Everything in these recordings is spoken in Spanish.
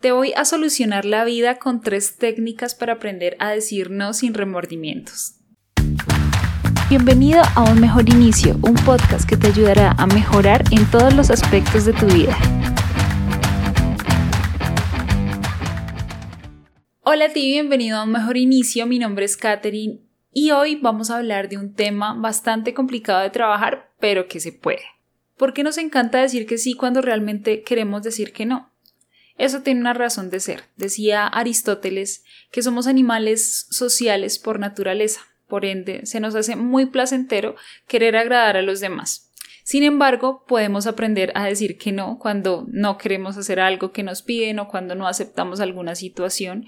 Te voy a solucionar la vida con tres técnicas para aprender a decir no sin remordimientos. Bienvenido a Un Mejor Inicio, un podcast que te ayudará a mejorar en todos los aspectos de tu vida. Hola a ti, bienvenido a Un Mejor Inicio, mi nombre es Katherine y hoy vamos a hablar de un tema bastante complicado de trabajar, pero que se puede. ¿Por qué nos encanta decir que sí cuando realmente queremos decir que no? Eso tiene una razón de ser. Decía Aristóteles que somos animales sociales por naturaleza. Por ende, se nos hace muy placentero querer agradar a los demás. Sin embargo, podemos aprender a decir que no cuando no queremos hacer algo que nos piden o cuando no aceptamos alguna situación.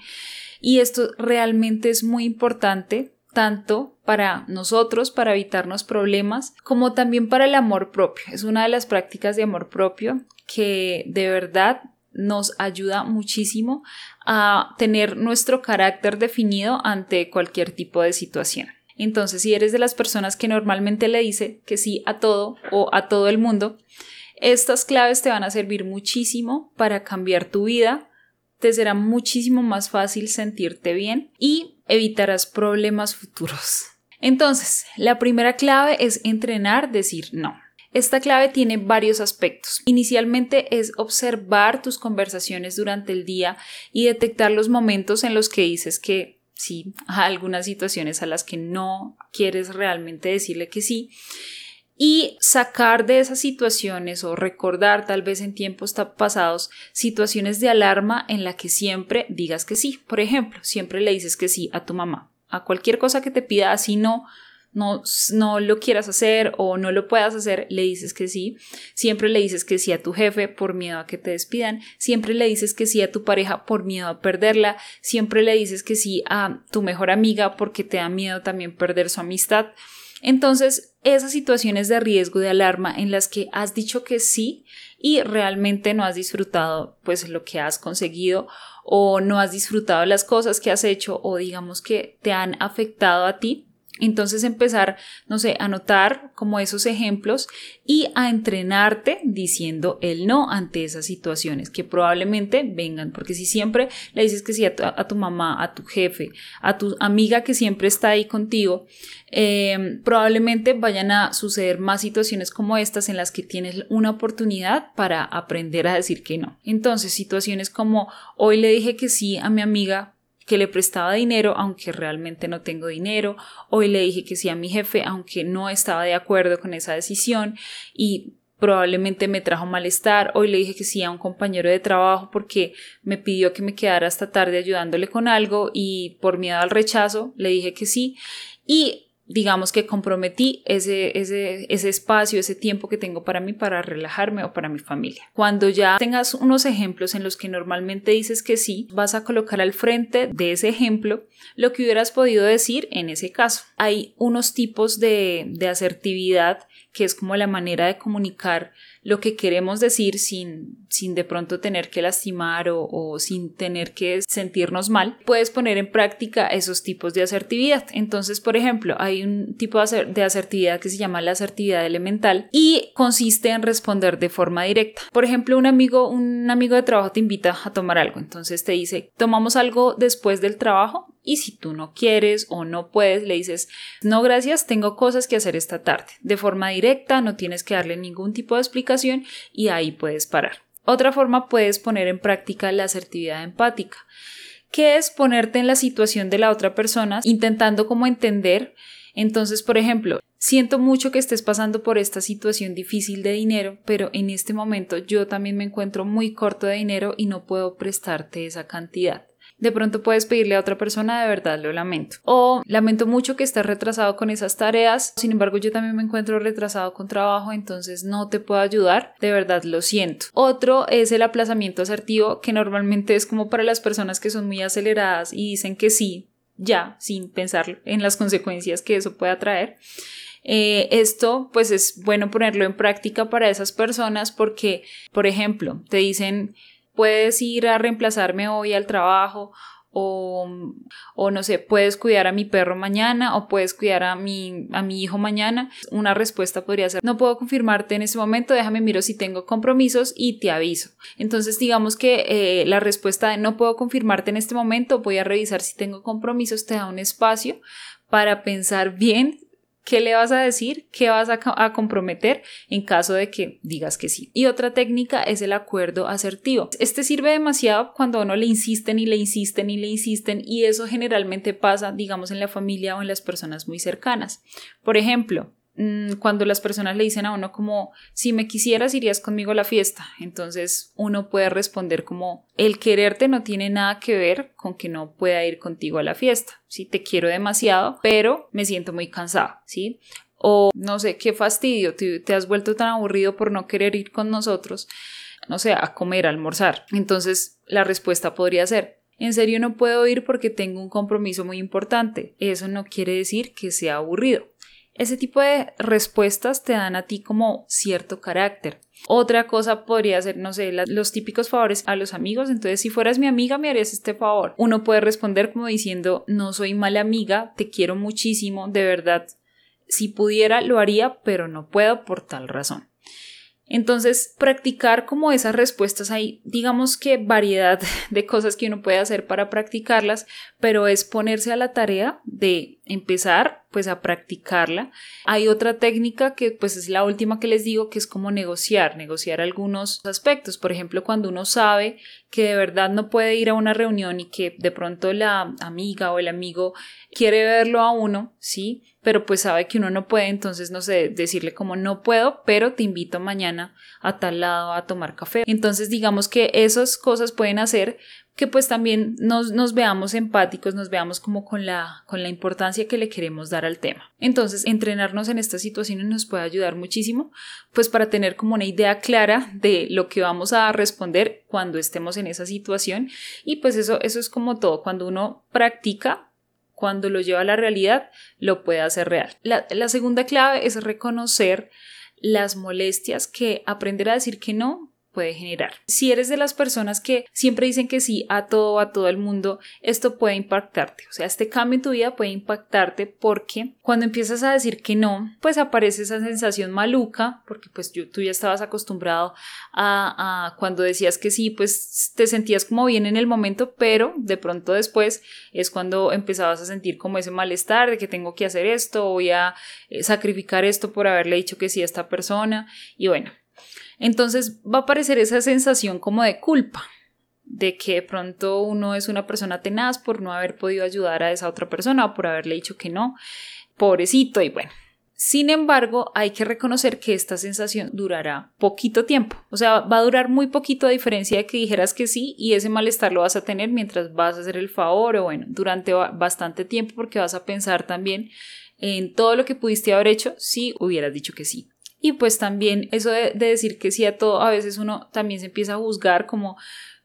Y esto realmente es muy importante tanto para nosotros, para evitarnos problemas, como también para el amor propio. Es una de las prácticas de amor propio que de verdad nos ayuda muchísimo a tener nuestro carácter definido ante cualquier tipo de situación. Entonces, si eres de las personas que normalmente le dice que sí a todo o a todo el mundo, estas claves te van a servir muchísimo para cambiar tu vida, te será muchísimo más fácil sentirte bien y evitarás problemas futuros. Entonces, la primera clave es entrenar decir no. Esta clave tiene varios aspectos. Inicialmente es observar tus conversaciones durante el día y detectar los momentos en los que dices que sí a algunas situaciones a las que no quieres realmente decirle que sí y sacar de esas situaciones o recordar tal vez en tiempos pasados situaciones de alarma en la que siempre digas que sí. Por ejemplo, siempre le dices que sí a tu mamá. A cualquier cosa que te pida, así no no, no lo quieras hacer o no lo puedas hacer, le dices que sí. Siempre le dices que sí a tu jefe por miedo a que te despidan. Siempre le dices que sí a tu pareja por miedo a perderla. Siempre le dices que sí a tu mejor amiga porque te da miedo también perder su amistad. Entonces, esas situaciones de riesgo, de alarma en las que has dicho que sí y realmente no has disfrutado pues lo que has conseguido o no has disfrutado las cosas que has hecho o digamos que te han afectado a ti, entonces empezar, no sé, a notar como esos ejemplos y a entrenarte diciendo el no ante esas situaciones que probablemente vengan, porque si siempre le dices que sí a tu, mamá, a tu jefe, a tu amiga que siempre está ahí contigo, em, probablemente vayan a suceder más situaciones como estas en las que tienes una oportunidad para aprender a decir que no. Entonces, situaciones como hoy le dije que sí a mi amiga que le prestaba dinero aunque realmente no tengo dinero, hoy le dije que sí a mi jefe aunque no estaba de acuerdo con esa decisión y probablemente me trajo malestar, hoy le dije que sí a un compañero de trabajo porque me pidió que me quedara hasta tarde ayudándole con algo y por miedo al rechazo le dije que sí. Y digamos que comprometí ese, ese, ese espacio, ese tiempo que tengo para mí para relajarme o para mi familia. Cuando ya tengas unos ejemplos en los que normalmente dices que sí, vas a colocar al frente de ese ejemplo lo que hubieras podido decir en ese caso. Hay unos tipos de, de asertividad que es como la manera de comunicar lo que queremos decir sin, sin de pronto tener que lastimar o, sin tener que sentirnos mal, puedes poner en práctica esos tipos de asertividad. Entonces, por ejemplo, hay un tipo de asertividad que se llama la asertividad elemental y consiste en responder de forma directa. Por ejemplo, un amigo, un amigo de trabajo te invita a tomar algo, entonces te dice, tomamos algo después del trabajo y si tú no quieres o no puedes, le dices, no gracias, tengo cosas que hacer esta tarde. De forma directa, no tienes que darle ningún tipo de explicación y ahí puedes parar. Otra forma puedes poner en práctica la asertividad empática, que es ponerte en la situación de la otra persona intentando como entender. Entonces, por ejemplo, siento mucho que estés pasando por esta situación difícil de dinero, pero en este momento yo también me encuentro muy corto de dinero y no puedo prestarte esa cantidad de pronto puedes pedirle a otra persona de verdad lo lamento. O lamento mucho que estés retrasado con esas tareas, sin embargo yo también me encuentro retrasado con trabajo, entonces no te puedo ayudar, de verdad lo siento. Otro es el aplazamiento asertivo, que normalmente es como para las personas que son muy aceleradas y dicen que sí, ya, sin pensar en las consecuencias que eso pueda traer. Eh, esto pues es bueno ponerlo en práctica para esas personas porque, por ejemplo, te dicen puedes ir a reemplazarme hoy al trabajo o, o, no sé, puedes cuidar a mi perro mañana o puedes cuidar a mi, a mi hijo mañana. Una respuesta podría ser, no puedo confirmarte en este momento, déjame miro si tengo compromisos y te aviso. Entonces digamos que eh, la respuesta de no puedo confirmarte en este momento, voy a revisar si tengo compromisos, te da un espacio para pensar bien ¿Qué le vas a decir? ¿Qué vas a, comprometer en caso de que digas que sí? Y otra técnica es el acuerdo asertivo. Este sirve demasiado cuando a uno le insisten y le insisten y le insisten y eso generalmente pasa, digamos, en la familia o en las personas muy cercanas. Por ejemplo, cuando las personas le dicen a uno como si me quisieras irías conmigo a la fiesta entonces uno puede responder como el quererte no tiene nada que ver con que no pueda ir contigo a la fiesta sí te quiero demasiado pero me siento muy cansado sí o no sé qué fastidio te, te has vuelto tan aburrido por no querer ir con nosotros no sé a comer a almorzar entonces la respuesta podría ser en serio no puedo ir porque tengo un compromiso muy importante. Eso no quiere decir que sea aburrido. Ese tipo de respuestas te dan a ti como cierto carácter. Otra cosa podría ser, no sé, los típicos favores a los amigos. Entonces, si fueras mi amiga, me harías este favor. Uno puede responder como diciendo, no soy mala amiga, te quiero muchísimo, de verdad. Si pudiera, lo haría, pero no puedo por tal razón. Entonces, practicar como esas respuestas hay, digamos que variedad de cosas que uno puede hacer para practicarlas, pero es ponerse a la tarea de empezar pues a practicarla. Hay otra técnica que pues es la última que les digo que es como negociar, negociar algunos aspectos. Por ejemplo, cuando uno sabe que de verdad no puede ir a una reunión y que de pronto la amiga o el amigo quiere verlo a uno, ¿sí? Pero pues sabe que uno no puede, entonces no sé, decirle como no puedo, pero te invito mañana a tal lado a tomar café. Entonces digamos que esas cosas pueden hacer que pues también nos, nos, veamos empáticos, nos veamos como con la, con la importancia que le queremos dar al tema. Entonces, entrenarnos en estas situaciones nos puede ayudar muchísimo, pues para tener como una idea clara de lo que vamos a responder cuando estemos en esa situación y pues eso, eso es como todo, cuando uno practica, cuando lo lleva a la realidad, lo puede hacer real. La, la segunda clave es reconocer las molestias que aprender a decir que no puede generar. Si eres de las personas que siempre dicen que sí a todo, a todo el mundo, esto puede impactarte. O sea, este cambio en tu vida puede impactarte porque cuando empiezas a decir que no, pues aparece esa sensación maluca, porque pues tú ya estabas acostumbrado a, a cuando decías que sí, pues te sentías como bien en el momento, pero de pronto después es cuando empezabas a sentir como ese malestar de que tengo que hacer esto, voy a eh, sacrificar esto por haberle dicho que sí a esta persona y bueno, entonces va a aparecer esa sensación como de culpa, de que de pronto uno es una persona tenaz por no haber podido ayudar a esa otra persona o por haberle dicho que no, pobrecito y bueno. Sin embargo, hay que reconocer que esta sensación durará poquito tiempo, o sea, va a durar muy poquito a diferencia de que dijeras que sí y ese malestar lo vas a tener mientras vas a hacer el favor o bueno, durante bastante tiempo porque vas a pensar también en todo lo que pudiste haber hecho si hubieras dicho que sí. Y pues también eso de, decir que sí a todo, a veces uno también se empieza a juzgar como,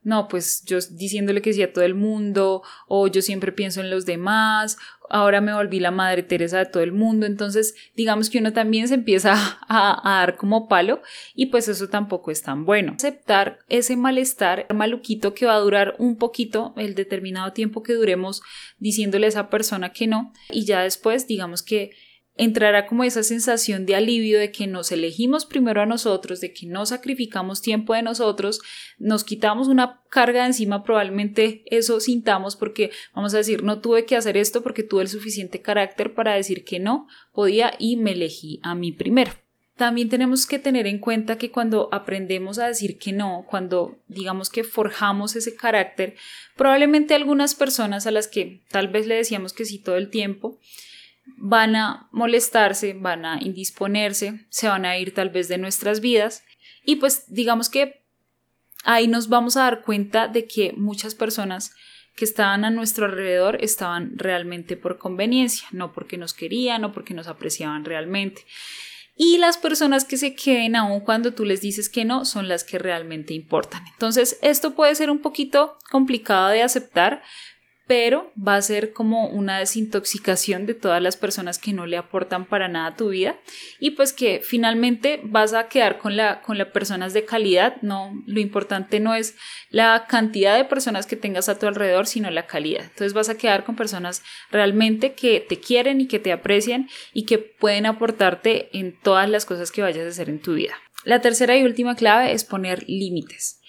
no, pues yo diciéndole que sí a todo el mundo, o yo siempre pienso en los demás, ahora me volví la madre Teresa de todo el mundo, entonces digamos que uno también se empieza a, a, dar como palo y pues eso tampoco es tan bueno. Aceptar ese malestar maluquito que va a durar un poquito, el determinado tiempo que duremos diciéndole a esa persona que no y ya después digamos que entrará como esa sensación de alivio de que nos elegimos primero a nosotros, de que no sacrificamos tiempo de nosotros, nos quitamos una carga de encima, probablemente eso sintamos porque vamos a decir, no tuve que hacer esto porque tuve el suficiente carácter para decir que no podía y me elegí a mí primero. También tenemos que tener en cuenta que cuando aprendemos a decir que no, cuando digamos que forjamos ese carácter, probablemente algunas personas a las que tal vez le decíamos que sí todo el tiempo, van a molestarse, van a indisponerse, se van a ir tal vez de nuestras vidas y pues digamos que ahí nos vamos a dar cuenta de que muchas personas que estaban a nuestro alrededor estaban realmente por conveniencia, no porque nos querían o porque nos apreciaban realmente. Y las personas que se queden aún cuando tú les dices que no son las que realmente importan. Entonces, esto puede ser un poquito complicado de aceptar, pero va a ser como una desintoxicación de todas las personas que no le aportan para nada a tu vida y pues que finalmente vas a quedar con la con las personas de calidad, no lo importante no es la cantidad de personas que tengas a tu alrededor, sino la calidad. Entonces vas a quedar con personas realmente que te quieren y que te aprecian y que pueden aportarte en todas las cosas que vayas a hacer en tu vida. La tercera y última clave es poner límites.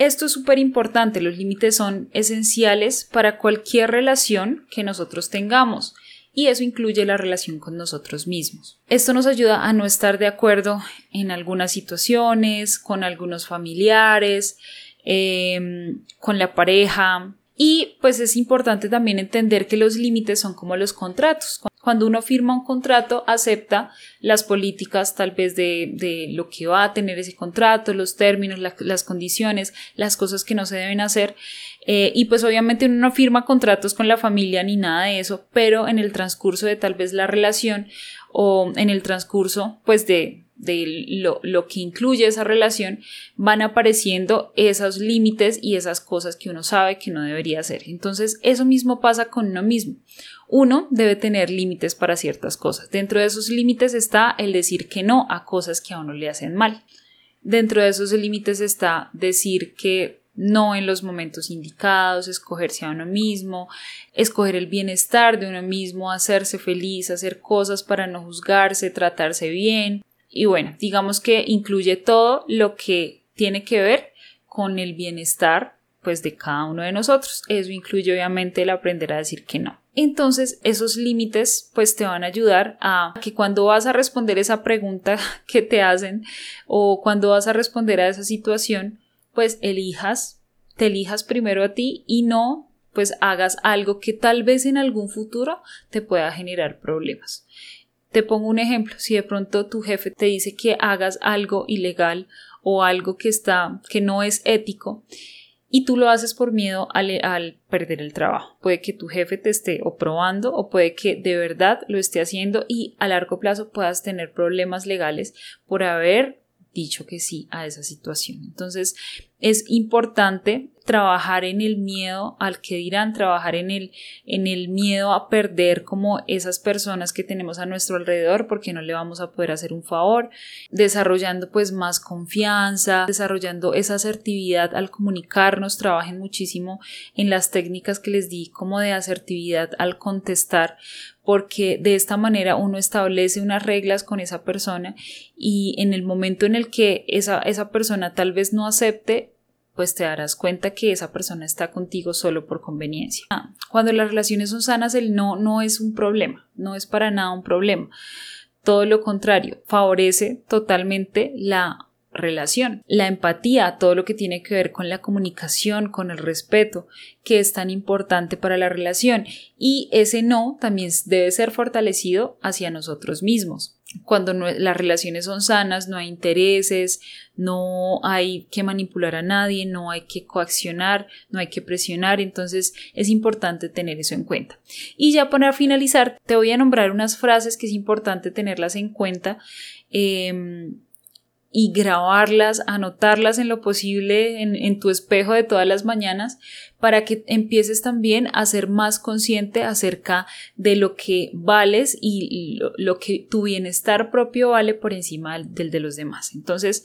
Esto es súper importante, los límites son esenciales para cualquier relación que nosotros tengamos y eso incluye la relación con nosotros mismos. Esto nos ayuda a no estar de acuerdo en algunas situaciones, con algunos familiares, em, con la pareja, y pues es importante también entender que los límites son como los contratos. Cuando uno firma un contrato, acepta las políticas tal vez de, lo que va a tener ese contrato, los términos, las condiciones, las cosas que no se deben hacer. Eh, y pues obviamente uno no firma contratos con la familia ni nada de eso, pero en el transcurso de tal vez la relación o en el transcurso pues de, de lo, lo, que incluye esa relación, van apareciendo esos límites y esas cosas que uno sabe que no debería hacer. Entonces, eso mismo pasa con uno mismo. Uno debe tener límites para ciertas cosas. Dentro de esos límites está el decir que no a cosas que a uno le hacen mal. Dentro de esos límites está decir que no en los momentos indicados, escogerse a uno mismo, escoger el bienestar de uno mismo, hacerse feliz, hacer cosas para no juzgarse, tratarse bien, y bueno, digamos que incluye todo lo que tiene que ver con el bienestar pues de cada uno de nosotros. Eso incluye obviamente el aprender a decir que no. Entonces, esos límites pues te van a ayudar a que cuando vas a responder esa pregunta que te hacen o cuando vas a responder a esa situación, pues elijas, te elijas primero a ti y no pues hagas algo que tal vez en algún futuro te pueda generar problemas. Te pongo un ejemplo, si de pronto tu jefe te dice que hagas algo ilegal o algo que está que no es ético y tú lo haces por miedo al, perder el trabajo. Puede que tu jefe te esté probando o puede que de verdad lo esté haciendo y a largo plazo puedas tener problemas legales por haber dicho que sí a esa situación. Entonces es importante trabajar en el miedo al que dirán, trabajar en el, en el miedo a perder como esas personas que tenemos a nuestro alrededor porque no le vamos a poder hacer un favor, desarrollando pues más confianza, desarrollando esa asertividad al comunicarnos, trabajen muchísimo en las técnicas que les di como de asertividad al contestar porque de esta manera uno establece unas reglas con esa persona y en el momento en el que esa, esa persona tal vez no acepte, pues te darás cuenta que esa persona está contigo solo por conveniencia. Cuando las relaciones son sanas, el no no es un problema, no es para nada un problema. Todo lo contrario, favorece totalmente la relación, la empatía, todo lo que tiene que ver con la comunicación, con el respeto, que es tan importante para la relación. Y ese no también debe ser fortalecido hacia nosotros mismos. Cuando las relaciones son sanas, no hay intereses, no hay que manipular a nadie, no hay que coaccionar, no hay que presionar, entonces es importante tener eso en cuenta. Y ya para finalizar, te voy a nombrar unas frases que es importante tenerlas en cuenta. Em, y grabarlas, anotarlas en lo posible en, tu espejo de todas las mañanas para que empieces también a ser más consciente acerca de lo que vales y lo, que tu bienestar propio vale por encima del de los demás. Entonces,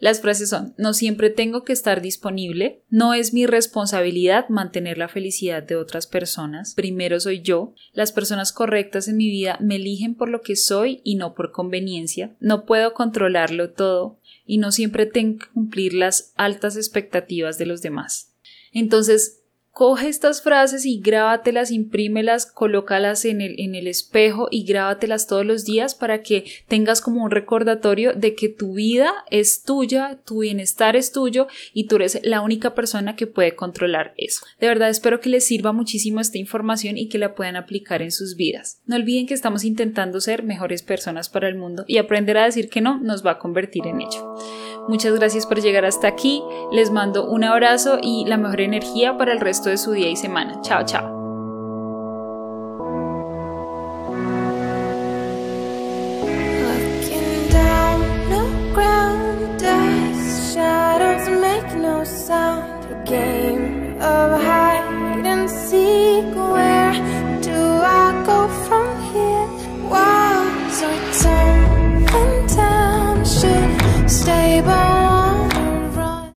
las frases son, no siempre tengo que estar disponible, no es mi responsabilidad mantener la felicidad de otras personas, primero soy yo, las personas correctas en mi vida me eligen por lo que soy y no por conveniencia, no puedo controlarlo todo y no siempre tengo que cumplir las altas expectativas de los demás. Entonces, Coge estas frases y grábatelas, imprímelas, colócalas en el, en el espejo y grábatelas todos los días para que tengas como un recordatorio de que tu vida es tuya, tu bienestar es tuyo y tú eres la única persona que puede controlar eso. De verdad espero que les sirva muchísimo esta información y que la puedan aplicar en sus vidas. No olviden que estamos intentando ser mejores personas para el mundo y aprender a decir que no nos va a convertir en ello. Muchas gracias por llegar hasta aquí. Les mando un abrazo y la mejor energía para el resto de su día y semana. Chao, chao.